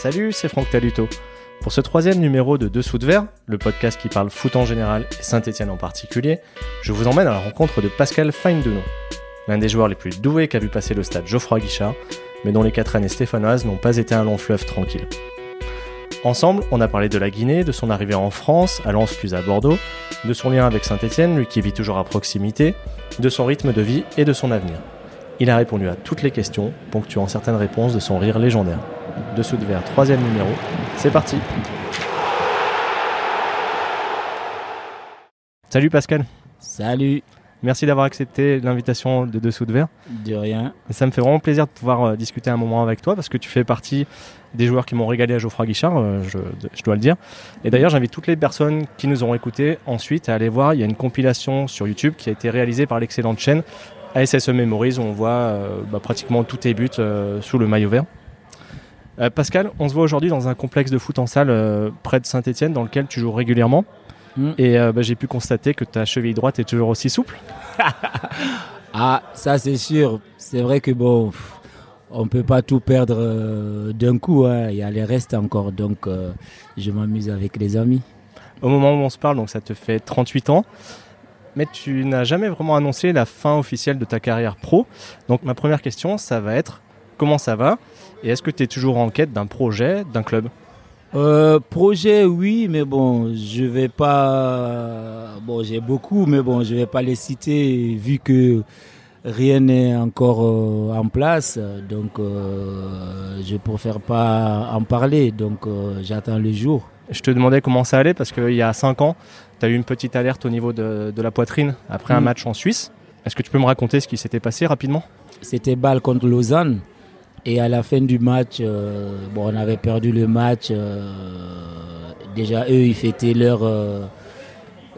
Salut, c'est Franck Taluto. Pour ce troisième numéro de Dessous de Verre, le podcast qui parle foot en général et Saint-Etienne en particulier, je vous emmène à la rencontre de Pascal Feindeno, l'un des joueurs les plus doués qu'a vu passer le stade Geoffroy Guichard, mais dont les quatre années stéphanoises n'ont pas été un long fleuve tranquille. Ensemble, on a parlé de la Guinée, de son arrivée en France, à Lens puis à Bordeaux, de son lien avec Saint-Etienne, lui qui vit toujours à proximité, de son rythme de vie et de son avenir. Il a répondu à toutes les questions, ponctuant certaines réponses de son rire légendaire. Dessous de verre, troisième numéro. C'est parti Salut Pascal Salut Merci d'avoir accepté l'invitation de Dessous de verre. De rien. Ça me fait vraiment plaisir de pouvoir euh, discuter un moment avec toi parce que tu fais partie des joueurs qui m'ont régalé à Geoffroy Guichard, euh, je, je dois le dire. Et d'ailleurs, j'invite toutes les personnes qui nous ont écoutés ensuite à aller voir. Il y a une compilation sur YouTube qui a été réalisée par l'excellente chaîne ASSE Memories où on voit euh, bah, pratiquement tous tes buts sous le maillot vert. Euh, Pascal, on se voit aujourd'hui dans un complexe de foot en salle euh, près de Saint-Etienne dans lequel tu joues régulièrement. Mm. Et euh, bah, j'ai pu constater que ta cheville droite est toujours aussi souple. Ah, ça c'est sûr. C'est vrai que bon, on peut pas tout perdre d'un coup. hein. Il y a les restes encore. Donc, je m'amuse avec les amis. Au moment où on se parle, donc ça te fait 38 ans. Mais tu n'as jamais vraiment annoncé la fin officielle de ta carrière pro. Donc ma première question, ça va être comment ça va Et est-ce que tu es toujours en quête d'un projet, d'un club? Euh, projet, oui, mais bon, je vais pas. Bon, j'ai beaucoup, mais bon, je vais pas les citer vu que rien n'est encore euh, en place. Donc, euh, je préfère pas en parler. Donc, j'attends le jour. Je te demandais comment ça allait parce qu'il y a 5 ans, tu as eu une petite alerte au niveau de, de la poitrine après un Mm. match en Suisse. Est-ce que tu peux me raconter ce qui s'était passé rapidement? C'était balle contre Lausanne. Et à la fin du match, euh, bon, on avait perdu le match. euh, déjà, eux, ils fêtaient leur, euh,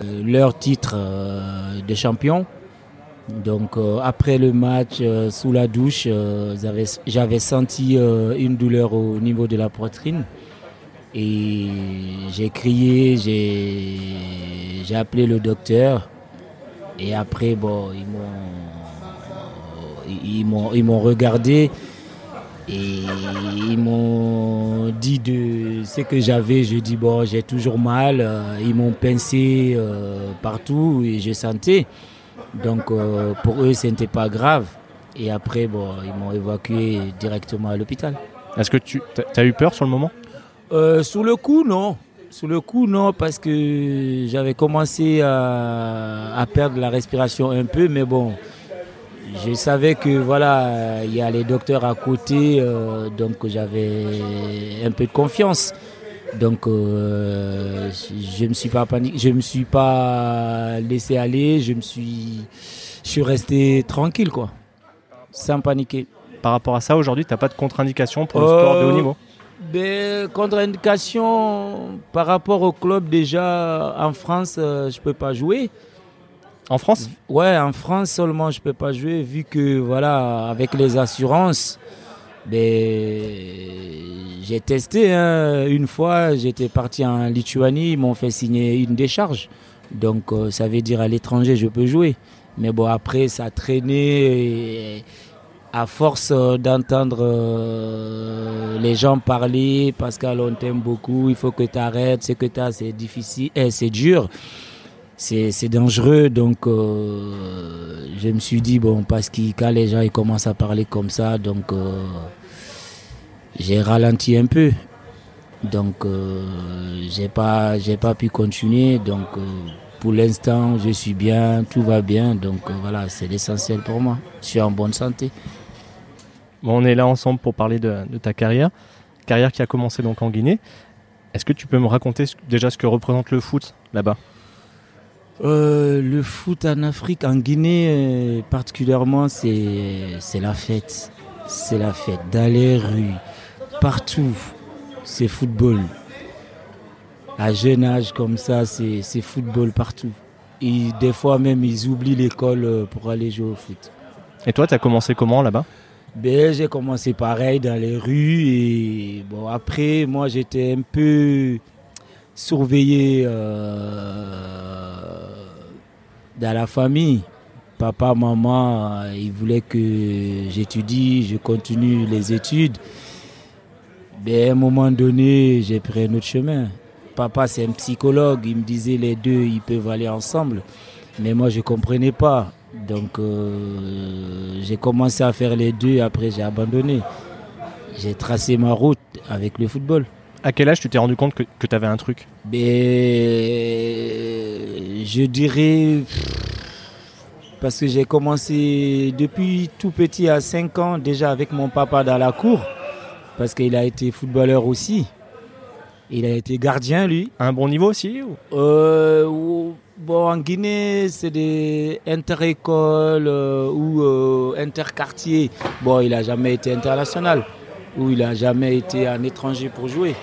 leur titre de champion. Donc, après le match, sous la douche, j'avais, senti une douleur au niveau de la poitrine. Et j'ai crié, j'ai, appelé le docteur. Et après, bon, ils m'ont regardé et ils m'ont dit de ce que j'avais. Je dis bon, j'ai toujours mal. Euh, Ils m'ont pincé euh, partout et je sentais. Donc euh, pour eux, ce n'était pas grave. Et après, bon, ils m'ont évacué directement à l'hôpital. Est-ce que tu as eu peur sur le moment? Euh, sous le coup, non. Sous le coup, non, parce que j'avais commencé à, à perdre la respiration un peu, mais bon, je savais que voilà, il y a les docteurs à côté, euh, donc j'avais un peu de confiance. Donc euh, je me suis pas paniqué, je me suis pas laissé aller, je me suis, je suis resté tranquille quoi, sans paniquer. Par rapport à ça, aujourd'hui, tu n'as pas de contre-indication pour le sport de haut Euh, niveau Ben, contre-indication par rapport au club déjà en France, euh, je peux pas jouer. En France Ouais, en France seulement je peux pas jouer vu que voilà avec les assurances, ben j'ai testé hein. une fois, j'étais parti en Lituanie, ils m'ont fait signer une décharge. Donc euh, ça veut dire à l'étranger je peux jouer. Mais bon après ça a traîné et à force euh, d'entendre euh, les gens parler, Pascal on t'aime beaucoup, il faut que tu arrêtes, ce que tu as c'est difficile, eh, c'est dur c'est dangereux. Donc, euh, je me suis dit, bon, parce que les gens ils commencent à parler comme ça, donc euh, j'ai ralenti un peu. Donc, euh, j'ai pas, pu continuer. Donc, euh, pour l'instant, je suis bien, tout va bien. Donc, voilà, c'est l'essentiel pour moi. Je suis en bonne santé. Bon, on est là ensemble pour parler de, ta carrière. Carrière qui a commencé donc en Guinée. Est-ce que tu peux me raconter déjà ce que représente le foot là-bas? Euh, le foot en Afrique, en Guinée euh, particulièrement, c'est la fête. C'est la fête. Dans les rues, partout, c'est football. À jeune âge comme ça, c'est football partout. Et des fois même, ils oublient l'école euh, pour aller jouer au foot. Et toi, tu as commencé comment là-bas? Ben, j'ai commencé pareil dans les rues et bon après moi j'étais un peu surveillé euh, dans la famille. Papa, maman, euh, ils voulaient que j'étudie, je continue les études. Mais à un moment donné, j'ai pris un autre chemin. Papa, c'est un psychologue. Il me disait les deux, ils peuvent aller ensemble. Mais moi, je ne comprenais pas. Donc, euh, j'ai commencé à faire les deux. Après, j'ai abandonné. J'ai tracé ma route avec le football. À quel âge tu t'es rendu compte que, tu avais un truc Mais, Je dirais. Parce que j'ai commencé depuis tout petit à 5 ans déjà avec mon papa dans la cour. Parce qu'il a été footballeur aussi. Il a été gardien, lui. À un bon niveau aussi euh, Bon, en Guinée, c'est des inter-écoles euh, ou euh, inter-quartiers. Bon, il n'a jamais été international. Ou il n'a jamais été un étranger pour jouer.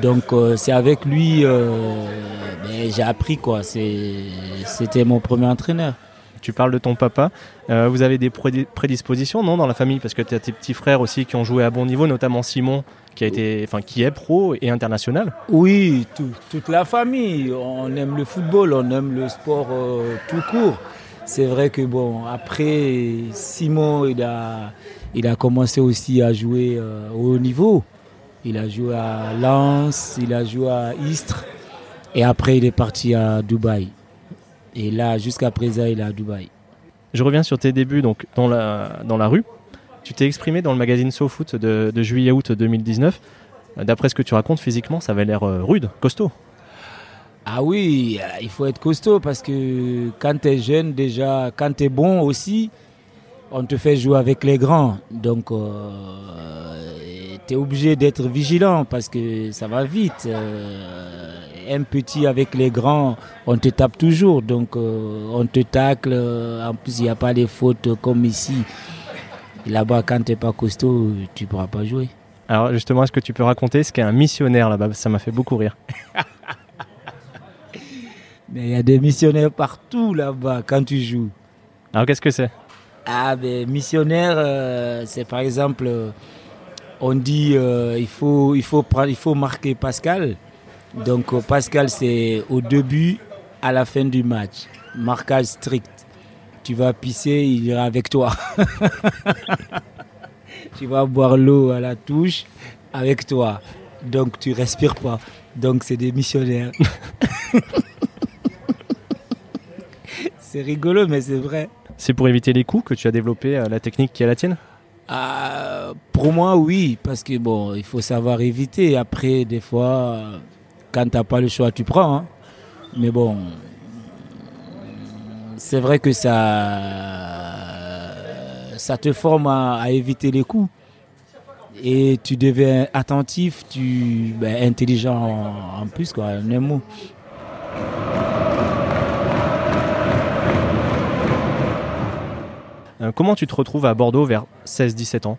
Donc, c'est avec lui ben, j'ai appris quoi. C'était mon premier entraîneur. Tu parles de ton papa. vous avez des prédispositions, non, dans la famille? Parce que tu as tes petits frères aussi qui ont joué à bon niveau, notamment Simon, qui a été, enfin, qui est pro et international. Oui, toute la famille. On aime le football, on aime le sport euh, tout court. C'est vrai que bon, après Simon, il a, il a commencé aussi à jouer euh, au haut niveau. Il a joué à Lens, il a joué à Istres, et après il est parti à Dubaï. Et là, jusqu'à présent, il est à Dubaï. Je reviens sur tes débuts donc dans la, dans la rue. Tu t'es exprimé dans le magazine SoFoot de, de juillet-août 2019. D'après ce que tu racontes, physiquement, ça avait l'air euh, rude, costaud. Ah oui, euh, il faut être costaud parce que quand tu es jeune, déjà, quand tu es bon aussi, on te fait jouer avec les grands. Donc, euh, tu es obligé d'être vigilant parce que ça va vite. un petit avec les grands, on te tape toujours. Donc, on te tacle. En plus, il n'y a pas les fautes comme ici. Là-bas, quand tu n'es pas costaud, tu ne pourras pas jouer. Alors justement, est-ce que tu peux raconter ce qu'est un missionnaire là-bas? Ça m'a fait beaucoup rire. Mais il y a des missionnaires partout là-bas quand tu joues. Alors qu'est-ce que c'est? Ah ben missionnaire, euh, c'est par exemple, euh, on dit euh, il faut il faut il faut marquer Pascal. Donc Pascal c'est au début, à la fin du match, marquage strict tu vas pisser, il ira avec toi. tu vas boire l'eau à la touche avec toi. Donc tu respires pas. Donc c'est des missionnaires. c'est rigolo, mais c'est vrai. C'est pour éviter les coups que tu as développé euh, la technique qui est la tienne? Ah, Pour moi, oui, parce que bon, il faut savoir éviter. Après, des fois, quand tu n'as pas le choix, tu prends. Hein. Mais bon, c'est vrai que ça, ça te forme à, éviter les coups. Et tu deviens attentif, tu ben, intelligent en, plus, quoi. Comment tu te retrouves à Bordeaux vers 16-17 ans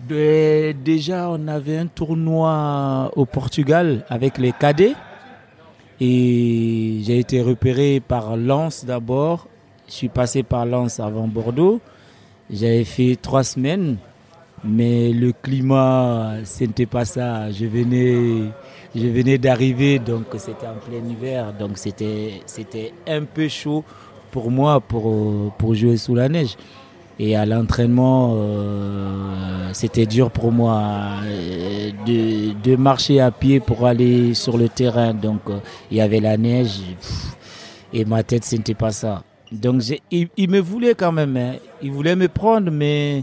ben, Déjà, on avait un tournoi au Portugal avec les cadets. Et j'ai été repéré par Lens d'abord. Je suis passé par Lens avant Bordeaux. J'avais fait trois semaines, mais le climat, ce n'était pas ça. Je venais, d'arriver, donc c'était en plein hiver, donc c'était un peu chaud pour moi pour, pour jouer sous la neige. Et à l'entraînement, euh, c'était dur pour moi euh, de, marcher à pied pour aller sur le terrain. Donc euh, il y avait la neige et ma tête, ce n'était pas ça. Donc il, me voulait quand même, hein. il voulait me prendre, mais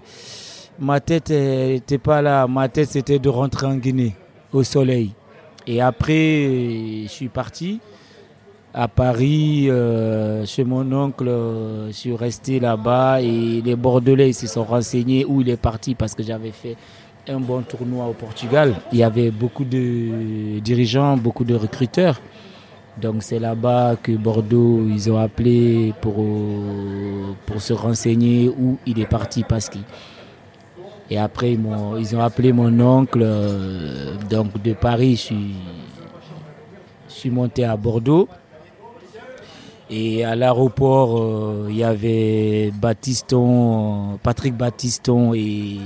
ma tête n'était pas là. Ma tête, c'était de rentrer en Guinée, au soleil. Et après, je suis parti à Paris, euh, chez mon oncle, euh, je suis resté là-bas et les Bordelais ils se sont renseignés où il est parti parce que j'avais fait un bon tournoi au Portugal. Il y avait beaucoup de dirigeants, beaucoup de recruteurs. Donc c'est là-bas que Bordeaux, ils ont appelé pour, pour se renseigner où il est parti parce que... Et après, ils, ont, ils ont appelé mon oncle. Euh, donc de Paris, je suis, je suis monté à Bordeaux. Et à l'aéroport, euh, il y avait Baptiston, Patrick Baptiston et,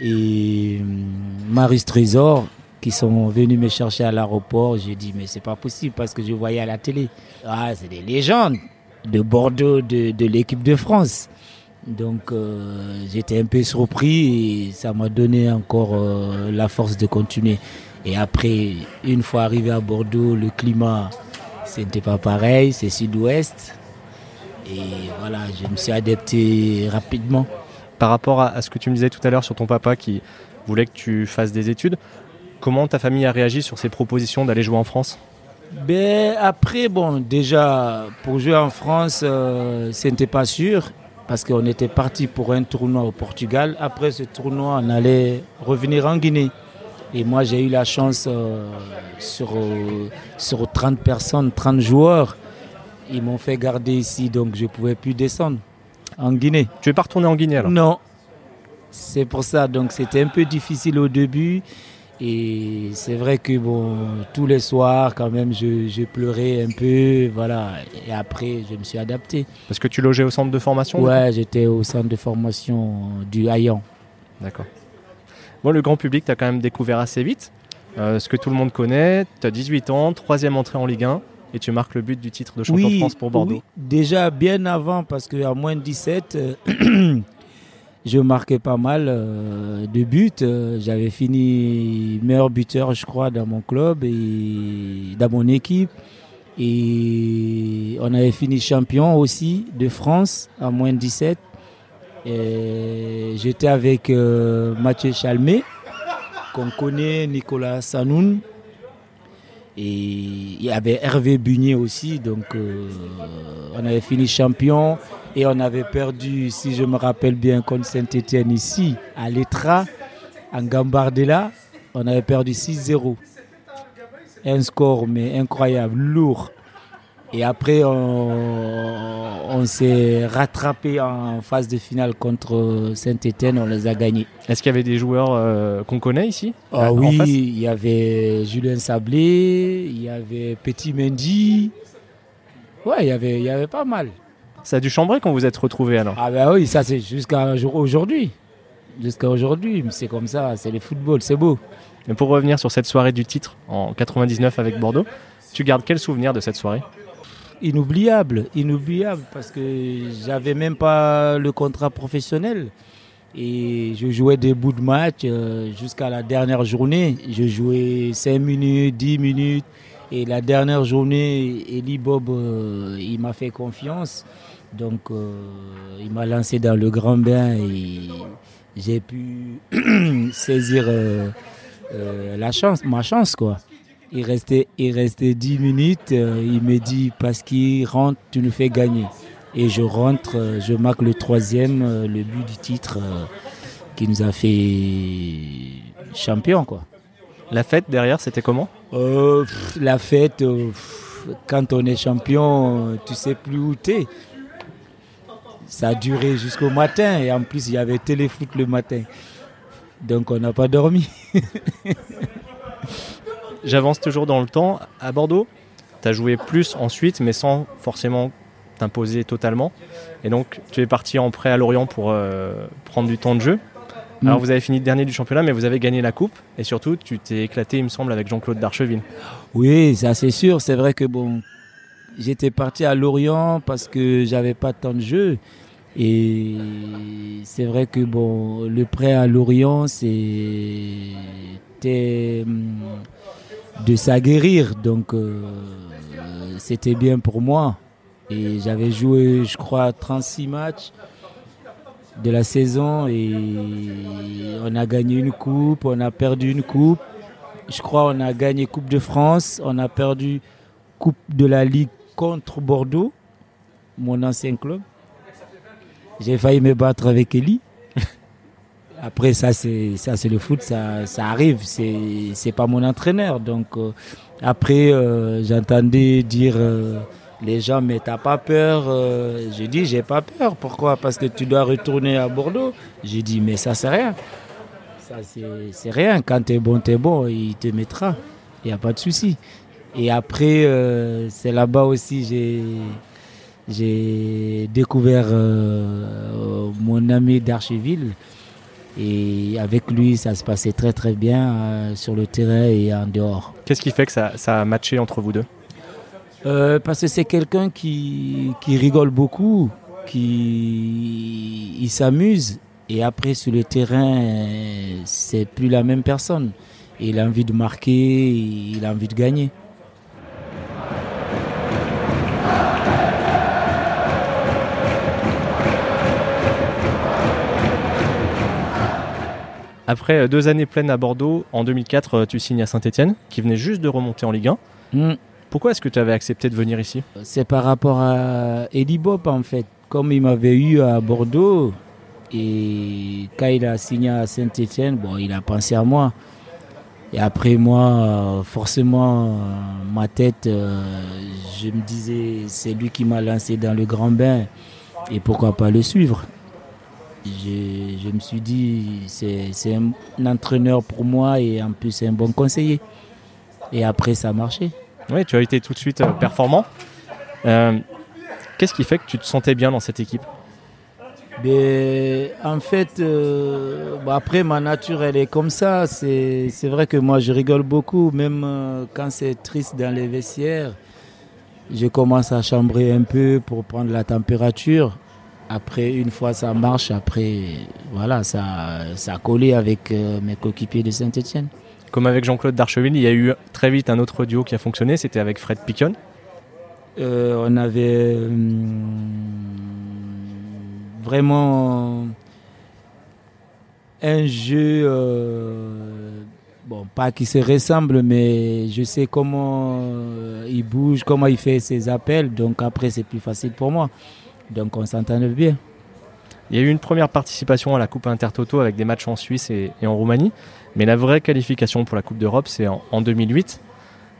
et hum, Marius Trésor qui sont venus me chercher à l'aéroport. J'ai dit, mais c'est pas possible parce que je voyais à la télé. Ah, c'est des légendes de Bordeaux, de, de l'équipe de France. Donc euh, j'étais un peu surpris et ça m'a donné encore euh, la force de continuer. Et après, une fois arrivé à Bordeaux, le climat, ce n'était pas pareil, c'est sud-ouest. Et voilà, je me suis adapté rapidement. Par rapport à, ce que tu me disais tout à l'heure sur ton papa qui voulait que tu fasses des études, comment ta famille a réagi sur ces propositions d'aller jouer en France? Ben, Après, bon, déjà, pour jouer en France, euh, ce n'était pas sûr parce qu'on était parti pour un tournoi au Portugal. Après ce tournoi, on allait revenir en Guinée. Et moi, j'ai eu la chance euh, sur, euh, sur 30 personnes, 30 joueurs. Ils m'ont fait garder ici, donc je ne pouvais plus descendre en Guinée. Tu n'es pas retourné en Guinée alors? Non. C'est pour ça. Donc c'était un peu difficile au début. Et c'est vrai que bon, tous les soirs, quand même, je, pleurais un peu, voilà. Et après, je me suis adapté. Parce que tu logeais au centre de formation Ouais, j'étais au centre de formation du Hayan. D'accord. Bon, le grand public, tu as quand même découvert assez vite. Euh, ce que tout le monde connaît, tu as 18 ans, troisième entrée en Ligue 1 et tu marques le but du titre de champion de France pour Bordeaux. Oui, déjà bien avant, parce qu'à moins de 17, euh, je marquais pas mal euh, de buts. J'avais fini meilleur buteur, je crois, dans mon club et dans mon équipe. Et on avait fini champion aussi de France à moins de 17. J'étais avec euh, Mathieu Chalmé, qu'on connaît, Nicolas Sanoun. Et il y avait Hervé Bunier aussi. Donc euh, on avait fini champion et on avait perdu, si je me rappelle bien, contre Saint-Etienne ici, à l'Etra, en Gambardella. On avait perdu 6-0. Un score mais incroyable, lourd. Et après, on, s'est rattrapé en phase de finale contre Saint-Etienne, on les a gagnés. Est-ce qu'il y avait des joueurs euh, qu'on connaît ici ah, Oui, il y avait Julien Sablé, il y avait Petit Mendy. Ouais, il y avait, il y avait pas mal. Ça a dû chambrer quand vous êtes retrouvés alors Ah ben oui, ça c'est jusqu'à aujourd'hui. Jusqu'à aujourd'hui, c'est comme ça, c'est le football, c'est beau. Mais pour revenir sur cette soirée du titre en 99 avec Bordeaux, tu gardes quel souvenir de cette soirée? Inoubliable, inoubliable parce que j'avais même pas le contrat professionnel et je jouais des bouts de match euh, jusqu'à la dernière journée. Je jouais 5 minutes, 10 minutes et la dernière journée, Eli Bob, euh, il m'a fait confiance. Donc euh, il m'a lancé dans le grand bain et j'ai pu saisir ma chance quoi. Il restait, il restait 10 minutes. Euh, il me dit, parce qu'il rentre, tu nous fais gagner. Et je rentre, euh, je marque le troisième, euh, le but du titre qui nous a fait champion. Quoi. La fête derrière, c'était comment? La fête, quand on est champion, tu sais plus où tu es. Ça a duré jusqu'au matin et en plus il y avait téléfoot le matin. Donc on n'a pas dormi. J'avance toujours dans le temps. À Bordeaux, tu as joué plus ensuite, mais sans forcément t'imposer totalement. Et donc, tu es parti en prêt à Lorient pour euh, prendre du temps de jeu. Mm. Alors, vous avez fini dernier du championnat, mais vous avez gagné la coupe. Et surtout, tu t'es éclaté, il me semble, avec Jean-Claude Darcheville. Oui, ça c'est sûr. C'est vrai que bon, j'étais parti à Lorient parce que j'avais pas de temps de jeu. Et c'est vrai que bon, le prêt à Lorient, c'était hum, de s'aguerrir. Donc euh, c'était bien pour moi. Et j'avais joué, je crois, 36 matchs de la saison et on a gagné une coupe, on a perdu une coupe. Je crois on a gagné Coupe de France, on a perdu Coupe de la Ligue contre Bordeaux, mon ancien club. J'ai failli me battre avec Eli. Après, ça, c'est, ça, c'est le foot, ça, ça arrive. C'est, c'est pas mon entraîneur. Donc, euh, après, euh, j'entendais dire euh, les gens, mais t'as pas peur J'ai dit, j'ai pas peur. Pourquoi? Parce que tu dois retourner à Bordeaux. J'ai dit, mais ça, c'est rien. Ça, c'est, c'est rien. Quand t'es bon, t'es bon. Il te mettra. Il n'y a pas de souci. Et après, c'est là-bas aussi, j'ai j'ai découvert mon ami d'Archeville et avec lui, ça se passait très très bien euh, sur le terrain et en dehors. Qu'est-ce qui fait que ça, ça a matché entre vous deux? Euh, Parce que c'est quelqu'un qui, qui rigole beaucoup, il, il s'amuse. Et après, sur le terrain, c'est plus la même personne. Il a envie de marquer, il a envie de gagner. Après euh, deux années pleines à Bordeaux, en 2004, euh, tu signes à Saint-Etienne, qui venait juste de remonter en Ligue 1. Hmm. Pourquoi est-ce que tu avais accepté de venir ici? C'est par rapport à Eddie Bob en fait. Comme il m'avait eu à Bordeaux, et quand il a signé à Saint-Etienne, bon, il a pensé à moi. Et après moi, forcément, ma tête, euh, je me disais, c'est lui qui m'a lancé dans le grand bain. Et pourquoi pas le suivre? Je, je me suis dit, c'est un, entraîneur pour moi et en plus c'est un bon conseiller. Et après, ça a marché. Oui, tu as été tout de suite euh, performant. Euh, Qu'est-ce qui fait que tu te sentais bien dans cette équipe? Ben, en fait, euh, bah, après, ma nature, elle est comme ça. C'est vrai que moi, je rigole beaucoup, même euh, quand c'est triste dans les vestiaires. Je commence à chambrer un peu pour prendre la température. Après, une fois ça marche, après, voilà, ça, ça a collé avec euh, mes coéquipiers de Saint-Etienne. Comme avec Jean-Claude Darcheville, il y a eu très vite un autre duo qui a fonctionné, c'était avec Fred Piquion. Euh, on avait hum, vraiment un jeu, euh, bon, pas qui se ressemble, mais je sais comment euh, il bouge, comment il fait ses appels, donc après c'est plus facile pour moi. Donc on s'entendait bien. Il y a eu une première participation à la Coupe Intertoto avec des matchs en Suisse et, et en Roumanie, mais la vraie qualification pour la Coupe d'Europe, c'est en, en 2008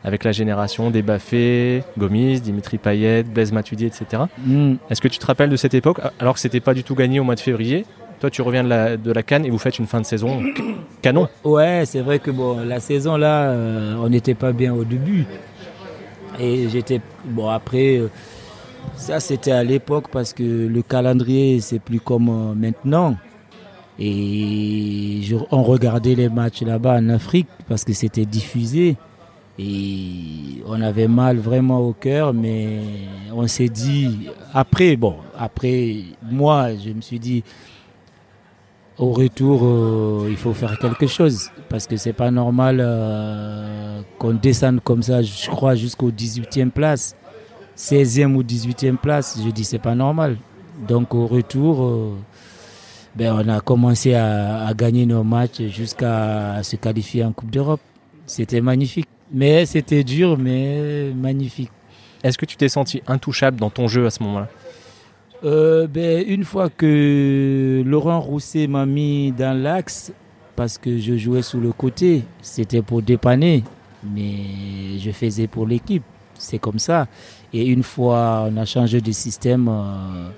avec la génération des Baffé, Gomis, Dimitri Payet, Blaise Matuidi, etc. Mm. Est-ce que tu te rappelles de cette époque, alors que c'était pas du tout gagné au mois de février? Toi, tu reviens de la, de la Cannes et vous faites une fin de saison canon. Ouais, c'est vrai que bon, la saison là, euh, on n'était pas bien au début. Et j'étais. Bon, après, euh, ça c'était à l'époque parce que le calendrier, c'est plus comme euh, maintenant. Et on regardait les matchs là-bas en Afrique parce que c'était diffusé. Et on avait mal vraiment au cœur, mais on s'est dit, après, bon, après, moi, je me suis dit, au retour, euh, il faut faire quelque chose. Parce que c'est pas normal euh, qu'on descende comme ça, je crois, jusqu'au 18e place. 16e ou 18e place, je dis c'est pas normal. Donc au retour, euh, ben, on a commencé à, à gagner nos matchs jusqu'à se qualifier en Coupe d'Europe. C'était magnifique. Mais c'était dur, mais magnifique. Est-ce que tu t'es senti intouchable dans ton jeu à ce moment-là? Euh, ben, une fois que Laurent Rousset m'a mis dans l'axe, parce que je jouais sous le côté, c'était pour dépanner, mais je faisais pour l'équipe. C'est comme ça. Et une fois on a changé de système, euh,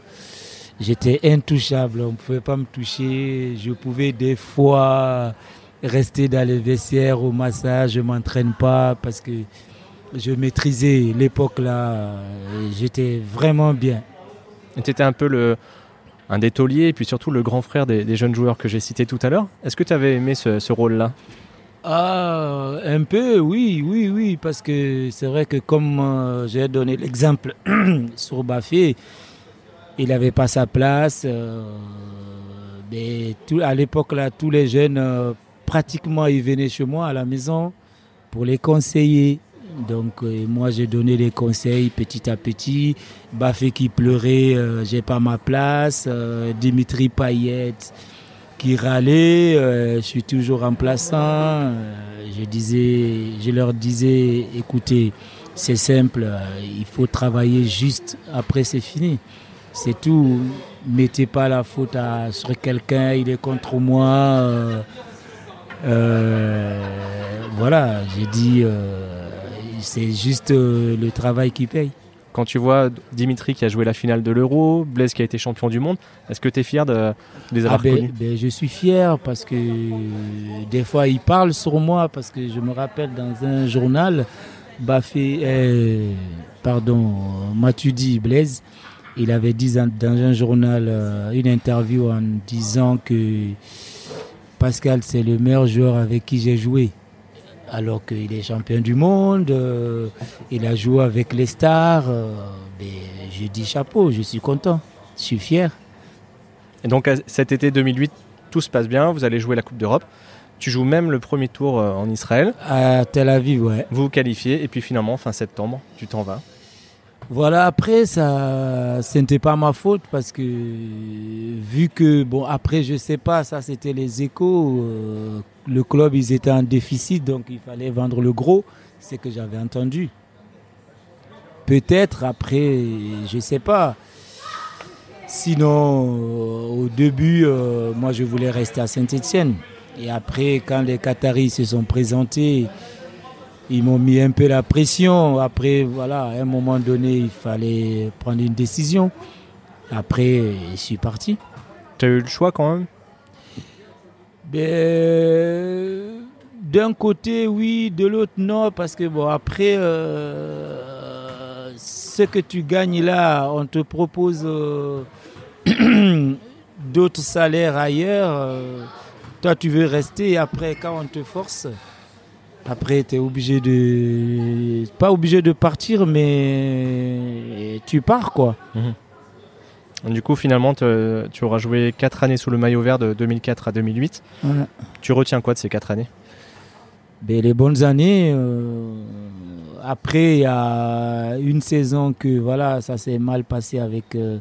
j'étais intouchable. On ne pouvait pas me toucher. Je pouvais des fois rester dans les vestiaires au massage. Je ne m'entraîne pas parce que je maîtrisais l'époque là. euh, J'étais vraiment bien. Tu étais un peu le, un des tauliers et puis surtout le grand frère des, jeunes joueurs que j'ai cités tout à l'heure. Est-ce que tu avais aimé ce rôle-là? Ah, un peu, oui, oui, oui, parce que c'est vrai que comme euh, j'ai donné l'exemple sur Bafé, il n'avait pas sa place. euh, mais à l'époque, là, tous les jeunes, euh, pratiquement, ils venaient chez moi à la maison pour les conseiller. Donc, moi, j'ai donné les conseils petit à petit. Bafé qui pleurait, j'ai pas ma place. Dimitri Payet qui râlaient, euh, je suis toujours remplaçant. euh, je, disais, je leur disais, écoutez, c'est simple, euh, il faut travailler juste, après c'est fini. C'est tout. Mettez pas la faute à- sur quelqu'un, il est contre moi. euh, voilà, j'ai dit, c'est juste le travail qui paye. Quand tu vois Dimitri qui a joué la finale de l'Euro, Blaise qui a été champion du monde, est-ce que tu es fier de, de les Ah avoir ben, ben, je suis fier parce que des fois ils parlent sur moi parce que je me rappelle dans un journal, Bafé, euh, pardon, Matudi Blaise, il avait dit dans dans un journal euh, une interview en disant que Pascal c'est le meilleur joueur avec qui j'ai joué. Alors qu'il est champion du monde, euh, il a joué avec les stars. euh, je dis chapeau, je suis content. Je suis fier. Et donc cet été 2008, tout se passe bien, vous allez jouer la Coupe d'Europe. Tu joues même le premier tour euh, en Israël. À Tel Aviv, ouais. Vous vous qualifiez et puis finalement, fin septembre, tu t'en vas. Voilà, après, ça, ce n'était pas ma faute parce que, vu que, bon, après, je sais pas, ça c'était les échos. Euh, le club, ils étaient en déficit, donc il fallait vendre le gros. C'est que j'avais entendu. Peut-être après, je sais pas. Sinon, euh, au début, moi, je voulais rester à Saint-Etienne. Et après, quand les Qataris se sont présentés, ils m'ont mis un peu la pression. Après, voilà, à un moment donné, il fallait prendre une décision. Après, je suis parti. Tu as eu le choix quand même ben, D'un côté, oui, de l'autre, non, parce que bon, après, euh, ce que tu gagnes là, on te propose euh, d'autres salaires ailleurs. Euh, toi, tu veux rester et après, quand on te force, après, tu es obligé de. Pas obligé de partir, mais tu pars, quoi. Mhm. Du coup, finalement, tu auras joué 4 années sous le maillot vert de 2004 à 2008. Tu retiens quoi de ces 4 années? Ben, Les bonnes années. Euh, après, il y a une saison que voilà, ça s'est mal passé avec. Euh,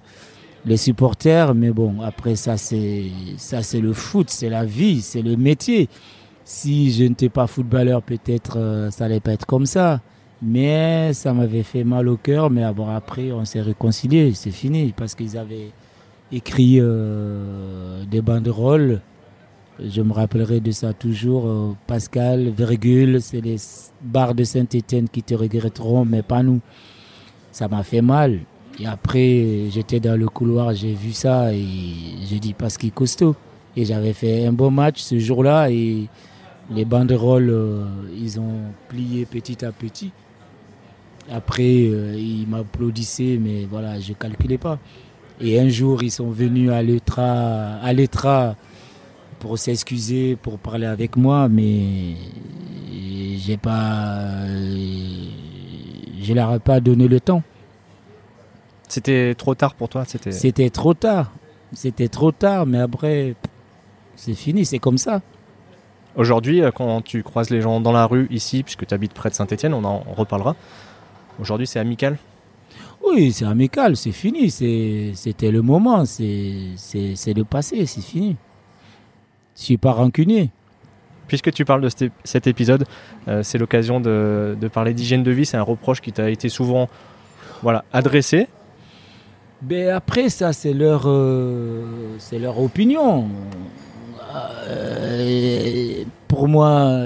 les supporters, mais bon, après ça c'est ça c'est le foot, c'est la vie, c'est le métier. Si je n'étais pas footballeur, peut-être euh, ça allait pas être comme ça. Mais ça m'avait fait mal au cœur. Mais après, on s'est réconcilié, c'est fini, parce qu'ils avaient écrit euh, des banderoles. Je me rappellerai de ça toujours. Euh, Pascal, virgule, c'est les bars de Saint-Étienne qui te regretteront, mais pas nous. Ça m'a fait mal. Et après, j'étais dans le couloir, j'ai vu ça et j'ai dit est costaud. Et j'avais fait un bon match ce jour-là et les banderoles, euh, ils ont plié petit à petit. Après, euh, ils m'applaudissaient, mais voilà, je ne calculais pas. Et un jour, ils sont venus à l'ETRA pour s'excuser, pour parler avec moi, mais j'ai pas, je leur ai pas donné le temps. C'était trop tard pour toi C'était trop tard. C'était trop tard, mais après, c'est fini, c'est comme ça. Aujourd'hui, euh, quand tu croises les gens dans la rue ici, puisque tu habites près de Saint-Etienne, on en reparlera. Aujourd'hui, c'est amical Oui, c'est amical, c'est fini. C'était le moment, c'est le passé, c'est fini. Je suis pas rancunier. Puisque tu parles de cet épisode, euh, c'est l'occasion de, de, parler d'hygiène de vie. C'est un reproche qui t'a été souvent voilà, adressé. Ben après, ça, c'est leur, euh, leur opinion. Euh, pour moi,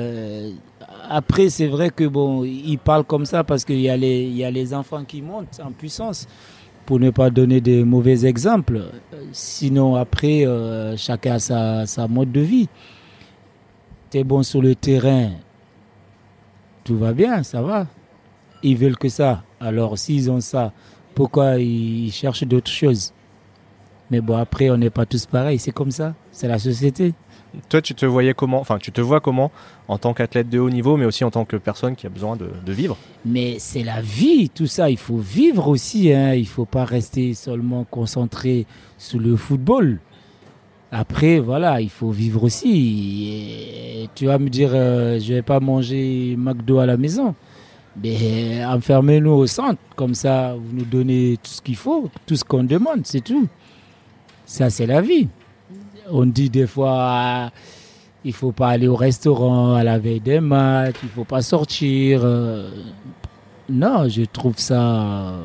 après, c'est vrai que bon, ils parlent comme ça parce qu'il y, a les, y a les enfants qui montent en puissance, pour ne pas donner des mauvais exemples. Sinon, après, chacun a sa, sa mode de vie. Tu es bon sur le terrain, tout va bien, ça va. Ils veulent que ça. Alors, s'ils ont ça, pourquoi ils cherchent d'autres choses? Mais bon, après, on n'est pas tous pareils, c'est comme ça, c'est la société. Toi, tu te voyais comment Enfin, tu te vois comment en tant qu'athlète de haut niveau, mais aussi en tant que personne qui a besoin de, vivre? Mais c'est la vie, tout ça. Il faut vivre aussi. Hein. Il ne faut pas rester seulement concentré sur le football. Après, voilà, il faut vivre aussi. tu vas me dire, euh, je ne vais pas manger McDo à la maison. Mais enfermez-nous au centre, comme ça vous nous donnez tout ce qu'il faut, tout ce qu'on demande, c'est tout. Ça, c'est la vie. On dit des fois, il faut pas aller au restaurant à la veille des matchs, il faut pas sortir. Euh. Non, je trouve ça.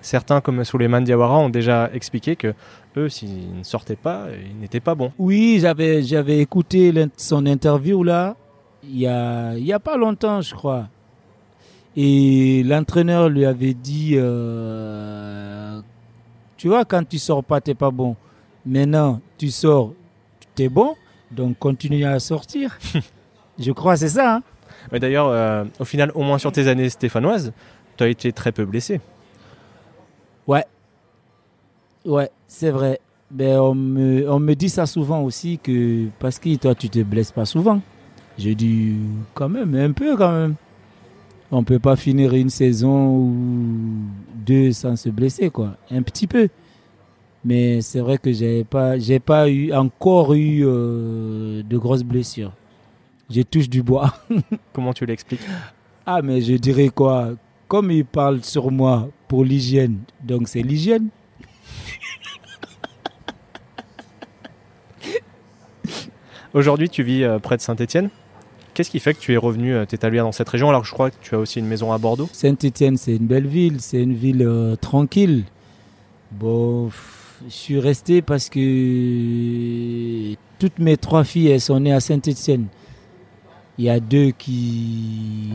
Certains, comme Souleymane Diawara, ont déjà expliqué que eux, s'ils ne sortaient pas, ils n'étaient pas bons. Oui, j'avais, j'avais écouté son interview là il n'y a, y a pas longtemps, je crois. Et l'entraîneur lui avait dit, euh, tu vois, quand tu sors pas, tu n'es pas bon. Maintenant, tu sors, tu es bon, donc continue à sortir. je crois, c'est ça. Hein. Mais d'ailleurs, euh, au final, au moins sur tes années stéphanoises, tu as été très peu blessé. Ouais. Ouais, c'est vrai. Mais on me, on me dit ça souvent aussi que parce que toi, tu te blesses pas souvent. J'ai dit, quand même, un peu quand même. On peut pas finir une saison ou deux sans se blesser, quoi. Un petit peu. Mais c'est vrai que j'ai pas, j'ai pas eu, encore eu euh, de grosses blessures. J'ai touche du bois. Comment tu l'expliques? Ah, mais je dirais quoi? Comme il parle sur moi pour l'hygiène, donc c'est l'hygiène. Aujourd'hui, tu vis euh, près de Saint-Étienne? Qu'est-ce qui fait que tu es revenu euh, t'établir dans cette région alors que je crois que tu as aussi une maison à Bordeaux? Saint-Étienne, c'est une belle ville, c'est une ville euh, tranquille. Bon, je suis resté parce que toutes mes trois filles, elles sont nées à Saint-Étienne. Il y a deux qui,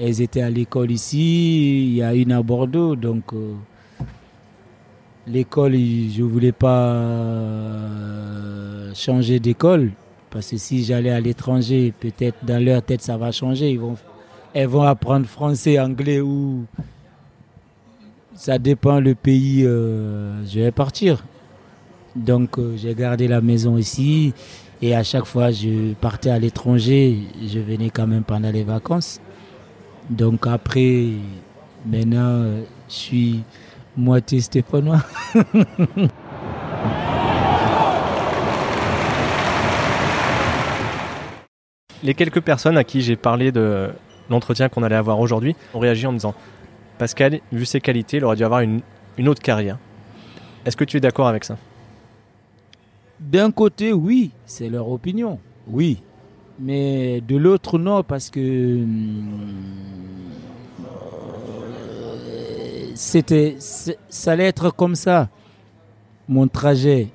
elles étaient à l'école ici, il y a une à Bordeaux, donc euh, l'école, je voulais pas changer d'école parce que si j'allais à l'étranger, peut-être dans leur tête ça va changer. Ils vont, elles vont apprendre français, anglais ou ça dépend le pays. euh, je vais partir. Donc euh, j'ai gardé la maison ici et à chaque fois je partais à l'étranger, je venais quand même pendant les vacances. Donc après, maintenant, je suis moitié stéphanois. Les quelques personnes à qui j'ai parlé de l'entretien qu'on allait avoir aujourd'hui ont réagi en disant Pascal, vu ses qualités, il aurait dû avoir une, une autre carrière. Est-ce que tu es d'accord avec ça? D'un côté, oui, c'est leur opinion, oui. Mais de l'autre, non, parce que euh, c'était, ça allait être comme ça. Mon trajet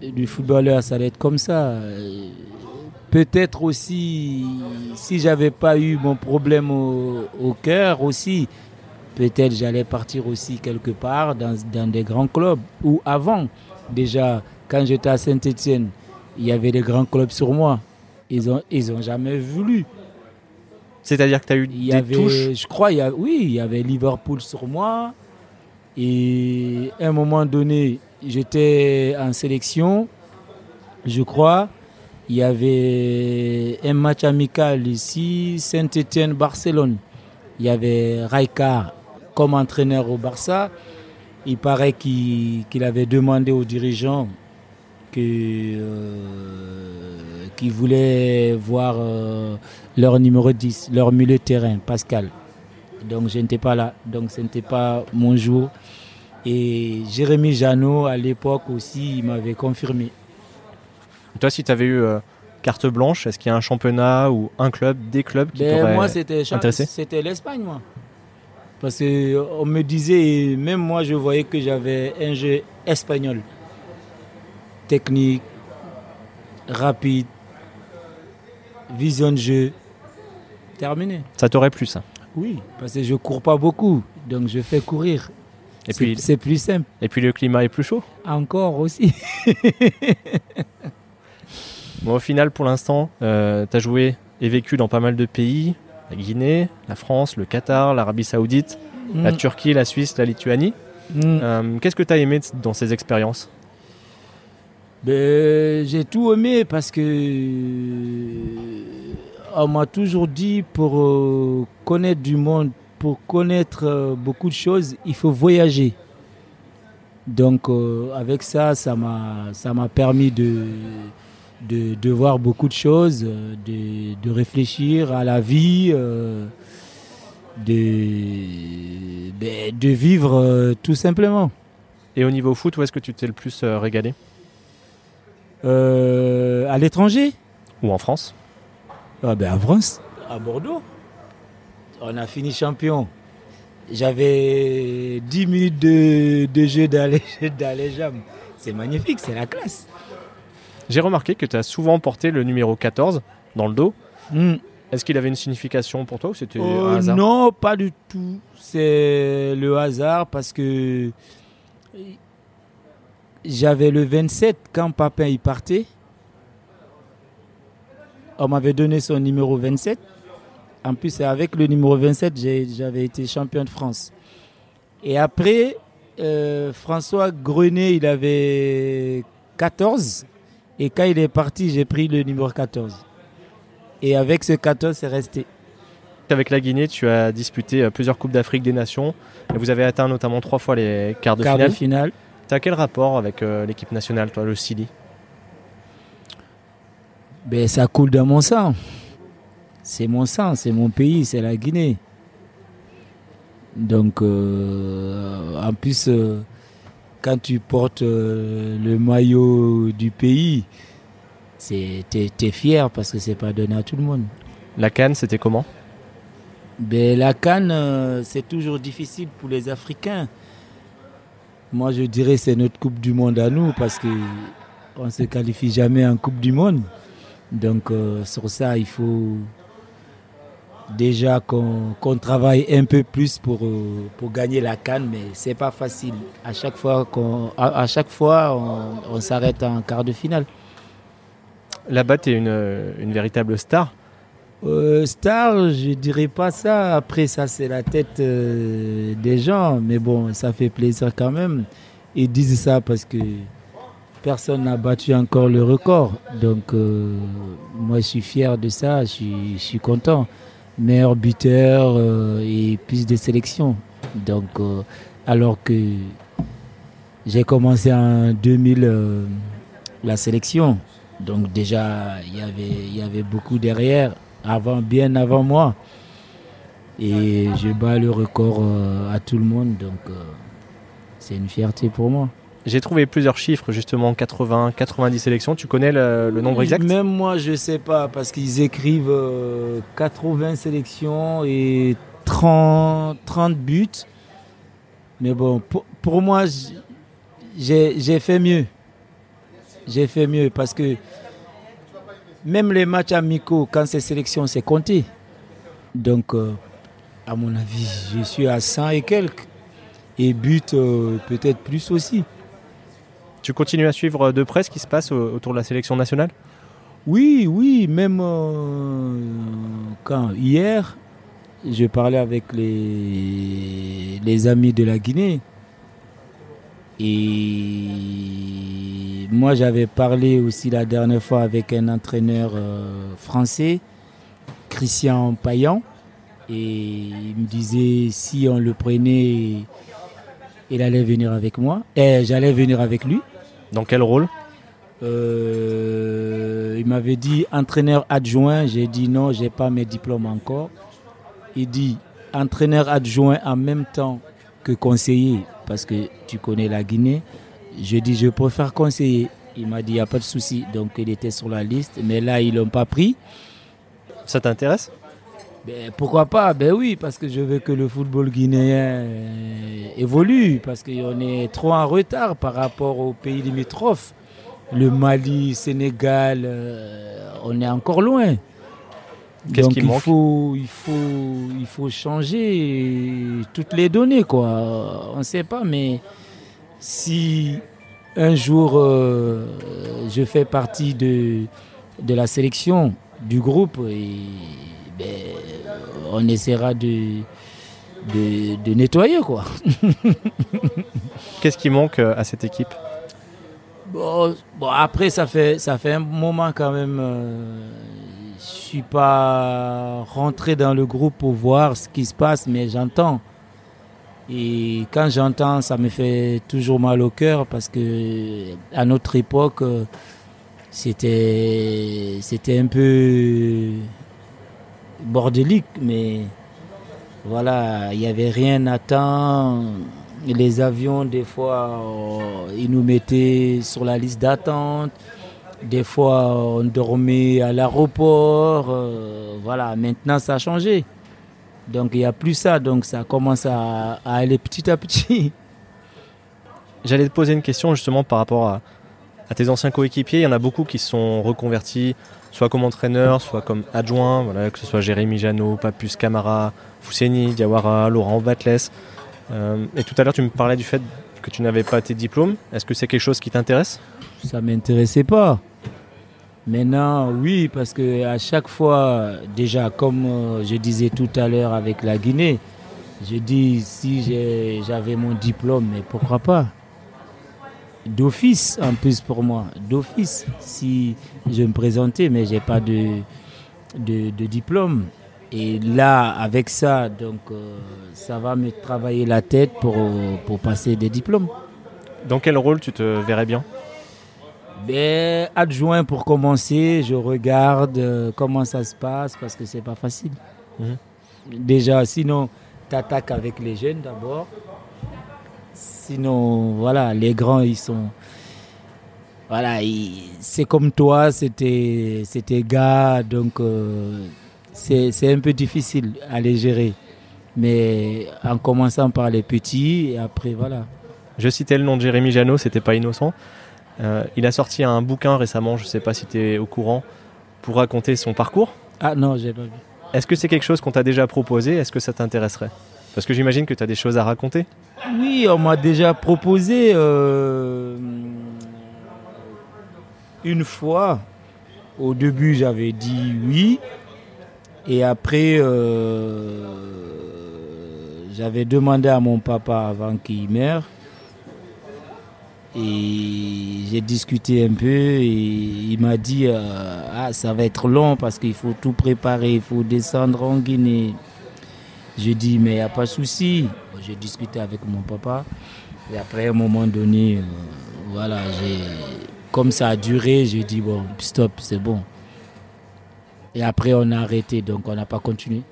du footballeur, ça allait être comme ça. Peut-être aussi, si j'avais pas eu mon problème au, au cœur aussi, peut-être j'allais partir aussi quelque part dans, dans des grands clubs. Ou avant, déjà, quand j'étais à Saint-Etienne, il y avait des grands clubs sur moi. Ils ont, ils ont jamais voulu. C'est-à-dire que tu as eu Il y des avait, touches je crois, il y a, oui, il y avait Liverpool sur moi. Et à un moment donné, j'étais en sélection, je crois. Il y avait un match amical ici, Saint-Étienne-Barcelone. Il y avait Raika comme entraîneur au Barça. Il paraît qu'il avait demandé aux dirigeants euh, qu'ils voulaient voir euh, leur numéro 10, leur milieu de terrain, Pascal. Donc je n'étais pas là, donc ce n'était pas mon jour. Et Jérémy Janot, à l'époque aussi, il m'avait confirmé. Toi, si tu avais eu euh, carte blanche, est-ce qu'il y a un championnat ou un club, des clubs qui Ben, t'auraient moi, intéressé? c'était l'Espagne, moi. Parce qu'on me disait, même moi, je voyais que j'avais un jeu espagnol. Technique, rapide, vision de jeu. Terminé. Ça t'aurait plu, ça? Oui, parce que je cours pas beaucoup, donc je fais courir. Et puis, c'est plus simple. et puis le climat est plus chaud? Encore aussi. Bon, au final, pour l'instant, tu as joué et vécu dans pas mal de pays la Guinée, la France, le Qatar, l'Arabie Saoudite, la Mm, Turquie, la Suisse, la Lituanie. mm. Euh, Qu'est-ce que tu as aimé dans ces expériences Ben, j'ai tout aimé parce que on m'a toujours dit pour euh, connaître du monde, pour connaître euh, beaucoup de choses, il faut voyager. Donc euh, avec ça, ça m'a permis de, de de voir beaucoup de choses, euh, de, de réfléchir à la vie, euh, de ben, de vivre euh, tout simplement. Et au niveau foot, où est-ce que tu t'es le plus euh, régalé? Euh, à l'étranger? Ou en France? Ah ben à France. À Bordeaux. On a fini champion. J'avais 10 minutes de, de jeu jambes. C'est magnifique, c'est la classe. J'ai remarqué que tu as souvent porté le numéro 14 dans le dos. Hmm. Est-ce qu'il avait une signification pour toi ou c'était Euh, un hasard non, pas du tout. C'est le hasard parce que j'avais le 27 quand papa y partait. On m'avait donné son numéro 27. En plus, avec le numéro 27, j'ai- j'avais été champion de France. Et après, euh, François Grenet, il avait 14. Et quand il est parti, j'ai pris le numéro 14. Et avec ce 14, c'est resté. Avec la Guinée, tu as disputé euh, plusieurs Coupes d'Afrique des Nations et vous avez atteint notamment trois fois les quarts de Quart finale. de finale. Tu as quel rapport avec euh, l'équipe nationale, toi, le Sili? Ben, ça coule dans mon sang. C'est mon sang, c'est mon pays, c'est la Guinée. Donc, euh, en plus, euh, quand tu portes euh, le maillot du pays, t'es, t'es fier parce que c'est pas donné à tout le monde. La Cannes, c'était comment? Ben, la Cannes, euh, c'est toujours difficile pour les Africains. Moi, je dirais c'est notre Coupe du Monde à nous parce que on se qualifie jamais en Coupe du Monde. Donc, euh, sur ça, il faut déjà qu'on travaille un peu plus pour, euh, pour gagner la Cannes, mais c'est pas facile. À chaque fois, qu'on, à, à chaque fois on, on s'arrête en quart de finale. Là-bas, tu es une, une véritable star. Euh, star, je dirais pas ça. Après, ça, c'est la tête euh, des gens. Mais bon, ça fait plaisir quand même. Ils disent ça parce que personne n'a battu encore le record. Donc, euh, moi, je suis fier de ça. Je suis, je suis content. Meilleur buteur euh, et plus de sélection. Donc, euh, alors que j'ai commencé en 2000 euh, la sélection. Donc déjà, il y avait, il y avait beaucoup derrière, avant, bien avant moi. Et je bats le record à tout le monde, donc c'est une fierté pour moi. J'ai trouvé plusieurs chiffres, justement 80, 90 sélections. Tu connais le, le nombre exact? Même moi, je sais pas, parce qu'ils écrivent euh, 80 sélections et 30, 30 buts. Mais bon, pour, pour moi, j'ai fait mieux. J'ai fait mieux parce que même les matchs amicaux, quand c'est sélection, c'est compté. Donc, euh, à mon avis, je suis à 100 et quelques. Et but, euh, peut-être plus aussi. Tu continues à suivre de près ce qui se passe au- autour de la sélection nationale? Oui, oui, même euh, quand hier, je parlais avec les, les amis de la Guinée. Et moi, j'avais parlé aussi la dernière fois avec un entraîneur euh, français, Christian Payan. Et il me disait si on le prenait, il allait venir avec moi. Et j'allais venir avec lui. Dans quel rôle Euh, il m'avait dit entraîneur adjoint. J'ai dit non, j'ai pas mes diplômes encore. Il dit entraîneur adjoint en même temps que conseiller parce que tu connais la Guinée. Je dis je préfère conseiller. Il m'a dit il n'y a pas de souci. Donc il était sur la liste, mais là ils l'ont pas pris. Ça t'intéresse Ben, pourquoi pas? Ben oui, parce que je veux que le football guinéen euh, évolue, parce qu'on est trop en retard par rapport aux pays limitrophes. Le Mali, Sénégal, euh, on est encore loin. Qu'est-ce Donc qui il manque? faut, il, faut, il faut changer toutes les données. Quoi. On ne sait pas, mais si un jour euh, je fais partie de, de la sélection du groupe, et, ben, on essaiera de, de, de nettoyer. Quoi. Qu'est-ce qui manque euh, à cette équipe? Bon, bon, après, ça fait, ça fait un moment quand même. euh, je suis pas rentré dans le groupe pour voir ce qui se passe, mais j'entends. Et quand j'entends, ça me fait toujours mal au cœur parce que à notre époque, euh, c'était, c'était un peu bordélique, mais voilà, il n'y avait rien à temps. Les avions, des fois, euh, ils nous mettaient sur la liste d'attente. Des fois, on dormait à l'aéroport. euh, voilà, maintenant, ça a changé. Donc, il n'y a plus ça. Donc, ça commence à, aller petit à petit. J'allais te poser une question justement par rapport à, à tes anciens coéquipiers. Il y en a beaucoup qui se sont reconvertis, soit comme entraîneur, soit comme adjoint, voilà, que ce soit Jérémy Janot, Papus Camara, Fousseni, Diawara, Laurent Batles. Euh, et tout à l'heure, tu me parlais du fait que tu n'avais pas tes diplômes. Est-ce que c'est quelque chose qui t'intéresse? Ça m'intéressait pas. Maintenant, oui, parce que à chaque fois, déjà, comme euh, je disais tout à l'heure avec la Guinée, je dis si j'avais mon diplôme, mais pourquoi pas? D'office, en plus pour moi, d'office, si je me présentais, mais j'ai pas de, de, de diplôme. Et là, avec ça, donc, euh, ça va me travailler la tête pour, pour passer des diplômes. Dans quel rôle tu te verrais bien? Ben, Adjoint pour commencer, je regarde euh, comment ça se passe parce que c'est pas facile. Mhm. Déjà, sinon, tu attaques avec les jeunes d'abord. Sinon, voilà, les grands, ils sont. Voilà, c'est comme toi, c'était gars, donc euh, c'est c'est un peu difficile à les gérer. Mais en commençant par les petits, et après, voilà. Je citais le nom de Jérémy Janot, c'était pas innocent. Euh, il a sorti un bouquin récemment, je sais pas si tu es au courant, pour raconter son parcours. Ah non, j'ai pas vu. Est-ce que c'est quelque chose qu'on t'a déjà proposé? Est-ce que ça t'intéresserait? Parce que j'imagine que tu as des choses à raconter. Oui, on m'a déjà proposé euh, une fois. Au début, j'avais dit oui. Et après, euh, j'avais demandé à mon papa avant qu'il meure. Et j'ai discuté un peu et il m'a dit euh, ah ça va être long parce qu'il faut tout préparer, il faut descendre en Guinée. J'ai dit mais il n'y a pas de souci. J'ai discuté avec mon papa et après à un moment donné, euh, voilà, j'ai comme ça a duré, j'ai dit bon stop, c'est bon. Et après on a arrêté donc on n'a pas continué.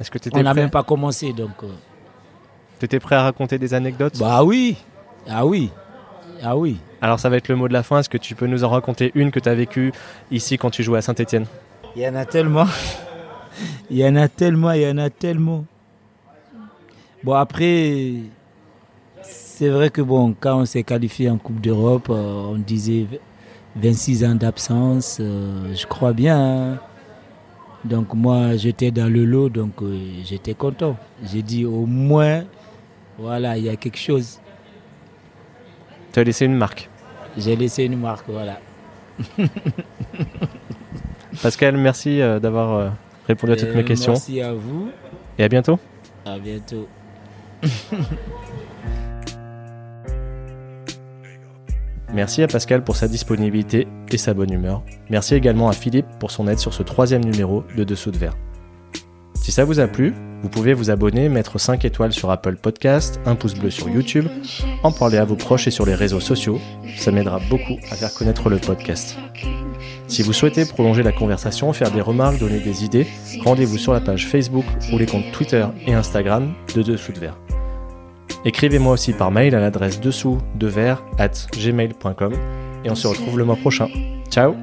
Est-ce que tu étais, On n'a même pas commencé donc. euh, T'étais prêt à raconter des anecdotes? Bah oui, ah oui, ah oui. Alors ça va être le mot de la fin. Est-ce que tu peux nous en raconter une que tu as vécue ici quand tu jouais à Saint-Etienne Il y en a tellement. Il y en a tellement, il y en a tellement. Bon, après, c'est vrai que bon, quand on s'est qualifié en Coupe d'Europe, euh, on disait 26 ans d'absence, euh, je crois bien. hein. Donc moi, j'étais dans le lot, donc euh, j'étais content. J'ai dit au moins, voilà, il y a quelque chose. Tu as laissé une marque. J'ai laissé une marque, voilà. Pascal, merci d'avoir répondu à toutes mes questions. Merci à vous. Et à bientôt. À bientôt. Merci à Pascal pour sa disponibilité et sa bonne humeur. Merci également à Philippe pour son aide sur ce troisième numéro de Dessous de Verre. Si ça vous a plu, vous pouvez vous abonner, mettre 5 étoiles sur Apple Podcast, un pouce bleu sur YouTube, en parler à vos proches et sur les réseaux sociaux. Ça m'aidera beaucoup à faire connaître le podcast. Si vous souhaitez prolonger la conversation, faire des remarques, donner des idées, rendez-vous sur la page Facebook ou les comptes Twitter et Instagram de Dessous de Verre. Écrivez-moi aussi par mail à l'adresse dessous de verre at gmail.com et on se retrouve le mois prochain. Ciao